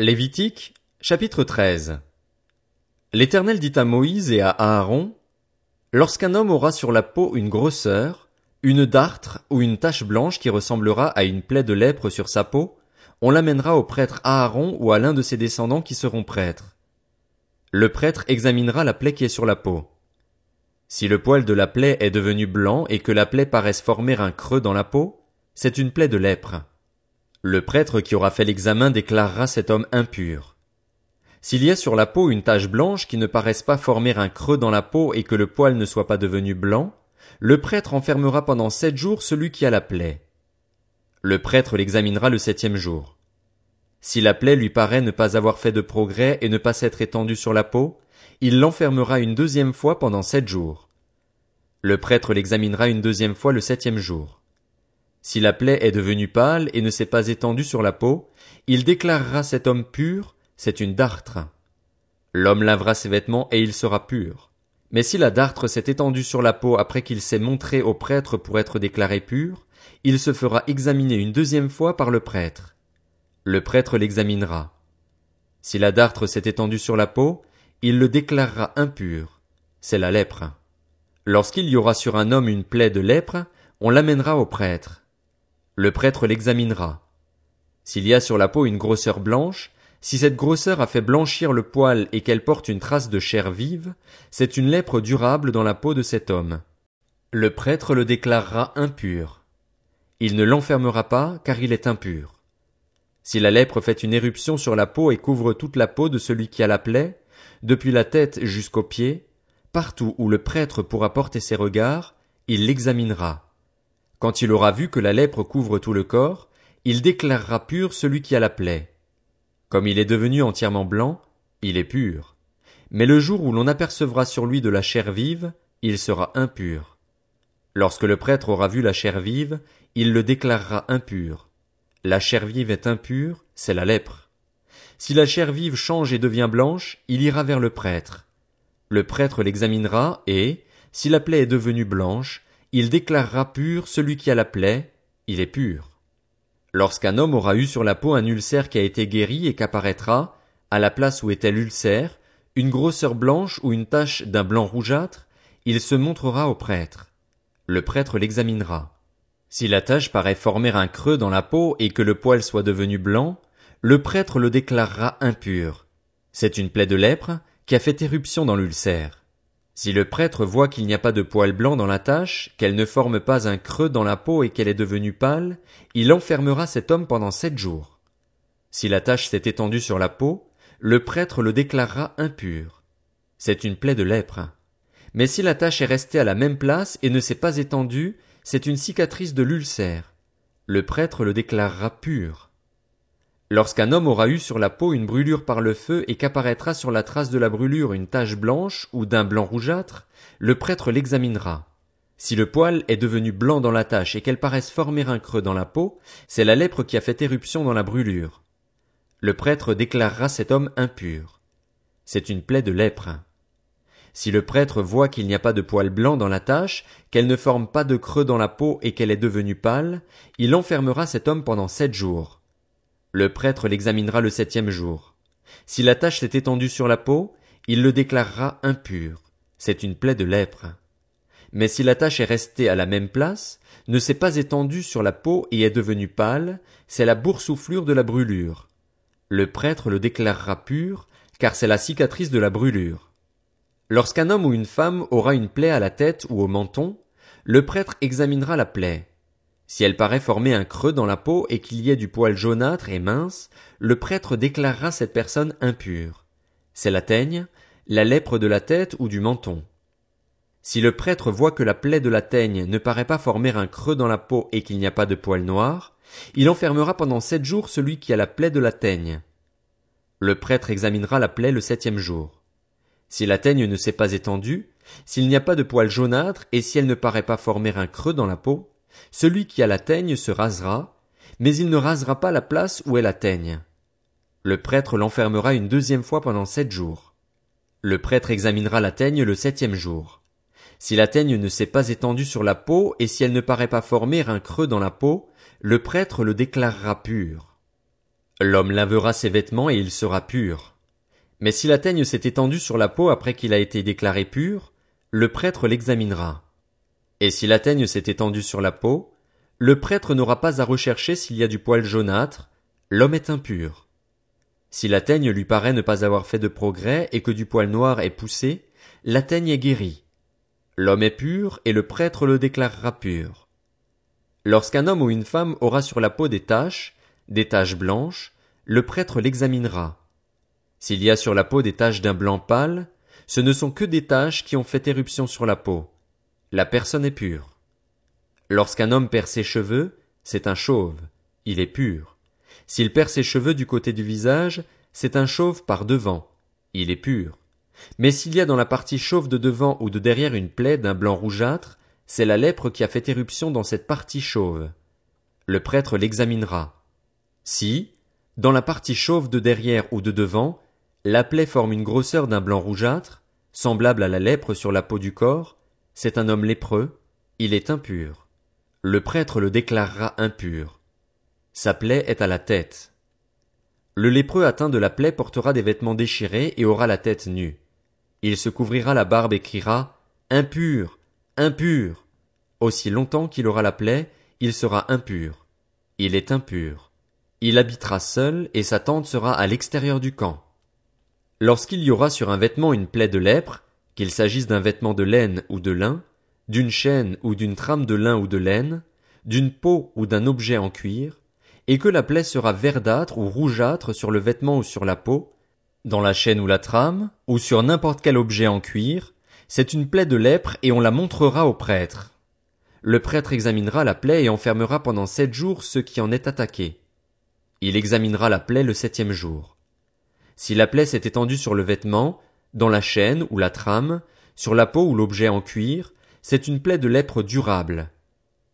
Lévitique, chapitre 13. L'Éternel dit à Moïse et à Aaron, Lorsqu'un homme aura sur la peau une grosseur, une dartre ou une tache blanche qui ressemblera à une plaie de lèpre sur sa peau, on l'amènera au prêtre Aaron ou à l'un de ses descendants qui seront prêtres. Le prêtre examinera la plaie qui est sur la peau. Si le poil de la plaie est devenu blanc et que la plaie paraisse former un creux dans la peau, c'est une plaie de lèpre. Le prêtre qui aura fait l'examen déclarera cet homme impur. S'il y a sur la peau une tache blanche qui ne paraisse pas former un creux dans la peau et que le poil ne soit pas devenu blanc, le prêtre enfermera pendant sept jours celui qui a la plaie. Le prêtre l'examinera le septième jour. Si la plaie lui paraît ne pas avoir fait de progrès et ne pas s'être étendue sur la peau, il l'enfermera une deuxième fois pendant sept jours. Le prêtre l'examinera une deuxième fois le septième jour. Si la plaie est devenue pâle et ne s'est pas étendue sur la peau, il déclarera cet homme pur, c'est une dartre. L'homme lavera ses vêtements et il sera pur. Mais si la dartre s'est étendue sur la peau après qu'il s'est montré au prêtre pour être déclaré pur, il se fera examiner une deuxième fois par le prêtre. Le prêtre l'examinera. Si la dartre s'est étendue sur la peau, il le déclarera impur. C'est la lèpre. Lorsqu'il y aura sur un homme une plaie de lèpre, on l'amènera au prêtre. Le prêtre l'examinera. S'il y a sur la peau une grosseur blanche, si cette grosseur a fait blanchir le poil et qu'elle porte une trace de chair vive, c'est une lèpre durable dans la peau de cet homme. Le prêtre le déclarera impur. Il ne l'enfermera pas, car il est impur. Si la lèpre fait une éruption sur la peau et couvre toute la peau de celui qui a la plaie, depuis la tête jusqu'aux pieds, partout où le prêtre pourra porter ses regards, il l'examinera. Quand il aura vu que la lèpre couvre tout le corps, il déclarera pur celui qui a la plaie. Comme il est devenu entièrement blanc, il est pur. Mais le jour où l'on apercevra sur lui de la chair vive, il sera impur. Lorsque le prêtre aura vu la chair vive, il le déclarera impur. La chair vive est impure, c'est la lèpre. Si la chair vive change et devient blanche, il ira vers le prêtre. Le prêtre l'examinera et, si la plaie est devenue blanche, il déclarera pur celui qui a la plaie, il est pur. Lorsqu'un homme aura eu sur la peau un ulcère qui a été guéri et qu'apparaîtra, à la place où était l'ulcère, une grosseur blanche ou une tache d'un blanc rougeâtre, il se montrera au prêtre. Le prêtre l'examinera. Si la tache paraît former un creux dans la peau et que le poil soit devenu blanc, le prêtre le déclarera impur. C'est une plaie de lèpre qui a fait éruption dans l'ulcère. Si le prêtre voit qu'il n'y a pas de poils blancs dans la tache, qu'elle ne forme pas un creux dans la peau et qu'elle est devenue pâle, il enfermera cet homme pendant sept jours. Si la tache s'est étendue sur la peau, le prêtre le déclarera impur. C'est une plaie de lèpre. Mais si la tache est restée à la même place et ne s'est pas étendue, c'est une cicatrice de l'ulcère. Le prêtre le déclarera pur. Lorsqu'un homme aura eu sur la peau une brûlure par le feu et qu'apparaîtra sur la trace de la brûlure une tache blanche ou d'un blanc rougeâtre, le prêtre l'examinera. Si le poil est devenu blanc dans la tache et qu'elle paraisse former un creux dans la peau, c'est la lèpre qui a fait éruption dans la brûlure. Le prêtre déclarera cet homme impur. C'est une plaie de lèpre. Si le prêtre voit qu'il n'y a pas de poil blanc dans la tache, qu'elle ne forme pas de creux dans la peau et qu'elle est devenue pâle, il enfermera cet homme pendant sept jours. Le prêtre l'examinera le septième jour. Si la tache s'est étendue sur la peau, il le déclarera impur. C'est une plaie de lèpre. Mais si la tache est restée à la même place, ne s'est pas étendue sur la peau et est devenue pâle, c'est la boursouflure de la brûlure. Le prêtre le déclarera pur, car c'est la cicatrice de la brûlure. Lorsqu'un homme ou une femme aura une plaie à la tête ou au menton, le prêtre examinera la plaie. Si elle paraît former un creux dans la peau et qu'il y ait du poil jaunâtre et mince, le prêtre déclarera cette personne impure. C'est la teigne, la lèpre de la tête ou du menton. Si le prêtre voit que la plaie de la teigne ne paraît pas former un creux dans la peau et qu'il n'y a pas de poil noir, il enfermera pendant sept jours celui qui a la plaie de la teigne. Le prêtre examinera la plaie le septième jour. Si la teigne ne s'est pas étendue, s'il n'y a pas de poil jaunâtre et si elle ne paraît pas former un creux dans la peau, celui qui a la teigne se rasera, mais il ne rasera pas la place où est la teigne. Le prêtre l'enfermera une deuxième fois pendant sept jours. Le prêtre examinera la teigne le septième jour. Si la teigne ne s'est pas étendue sur la peau et si elle ne paraît pas former un creux dans la peau, le prêtre le déclarera pur. L'homme lavera ses vêtements et il sera pur. Mais si la teigne s'est étendue sur la peau après qu'il a été déclaré pur, le prêtre l'examinera. Et si la teigne s'est étendue sur la peau, le prêtre n'aura pas à rechercher s'il y a du poil jaunâtre, l'homme est impur. Si la teigne lui paraît ne pas avoir fait de progrès et que du poil noir est poussé, la teigne est guérie. L'homme est pur et le prêtre le déclarera pur. Lorsqu'un homme ou une femme aura sur la peau des taches, des taches blanches, le prêtre l'examinera. S'il y a sur la peau des taches d'un blanc pâle, ce ne sont que des taches qui ont fait éruption sur la peau. La personne est pure. Lorsqu'un homme perd ses cheveux, c'est un chauve, il est pur. S'il perd ses cheveux du côté du visage, c'est un chauve par devant, il est pur. Mais s'il y a dans la partie chauve de devant ou de derrière une plaie d'un blanc rougeâtre, c'est la lèpre qui a fait éruption dans cette partie chauve. Le prêtre l'examinera. Si, dans la partie chauve de derrière ou de devant, la plaie forme une grosseur d'un blanc rougeâtre, semblable à la lèpre sur la peau du corps, c'est un homme lépreux, il est impur le prêtre le déclarera impur. Sa plaie est à la tête. Le lépreux atteint de la plaie portera des vêtements déchirés et aura la tête nue. Il se couvrira la barbe et criera Impur, impur. Aussi longtemps qu'il aura la plaie, il sera impur. Il est impur. Il habitera seul et sa tente sera à l'extérieur du camp. Lorsqu'il y aura sur un vêtement une plaie de lèpre, qu'il s'agisse d'un vêtement de laine ou de lin, d'une chaîne ou d'une trame de lin ou de laine, d'une peau ou d'un objet en cuir, et que la plaie sera verdâtre ou rougeâtre sur le vêtement ou sur la peau, dans la chaîne ou la trame, ou sur n'importe quel objet en cuir, c'est une plaie de lèpre et on la montrera au prêtre. Le prêtre examinera la plaie et enfermera pendant sept jours ceux qui en est attaqué. Il examinera la plaie le septième jour. Si la plaie s'est étendue sur le vêtement, dans la chaîne ou la trame, sur la peau ou l'objet en cuir, c'est une plaie de lèpre durable.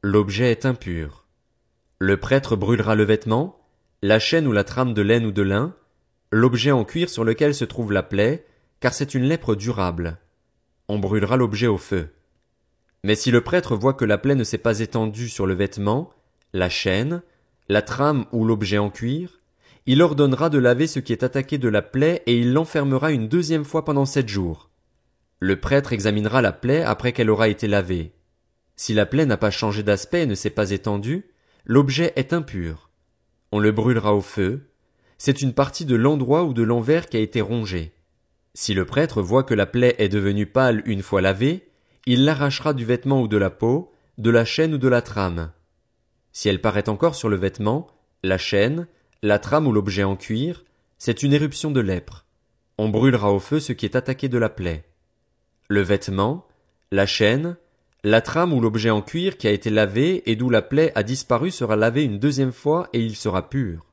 L'objet est impur. Le prêtre brûlera le vêtement, la chaîne ou la trame de laine ou de lin, l'objet en cuir sur lequel se trouve la plaie, car c'est une lèpre durable. On brûlera l'objet au feu. Mais si le prêtre voit que la plaie ne s'est pas étendue sur le vêtement, la chaîne, la trame ou l'objet en cuir, il ordonnera de laver ce qui est attaqué de la plaie et il l'enfermera une deuxième fois pendant sept jours. Le prêtre examinera la plaie après qu'elle aura été lavée. Si la plaie n'a pas changé d'aspect et ne s'est pas étendue, l'objet est impur. On le brûlera au feu. C'est une partie de l'endroit ou de l'envers qui a été rongé. Si le prêtre voit que la plaie est devenue pâle une fois lavée, il l'arrachera du vêtement ou de la peau, de la chaîne ou de la trame. Si elle paraît encore sur le vêtement, la chaîne, la trame ou l'objet en cuir, c'est une éruption de lèpre. On brûlera au feu ce qui est attaqué de la plaie le vêtement, la chaîne, la trame ou l'objet en cuir qui a été lavé et d'où la plaie a disparu sera lavé une deuxième fois et il sera pur.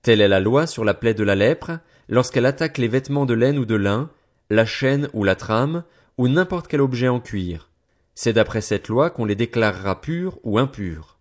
Telle est la loi sur la plaie de la lèpre, lorsqu'elle attaque les vêtements de laine ou de lin, la chaîne ou la trame, ou n'importe quel objet en cuir. C'est d'après cette loi qu'on les déclarera purs ou impurs.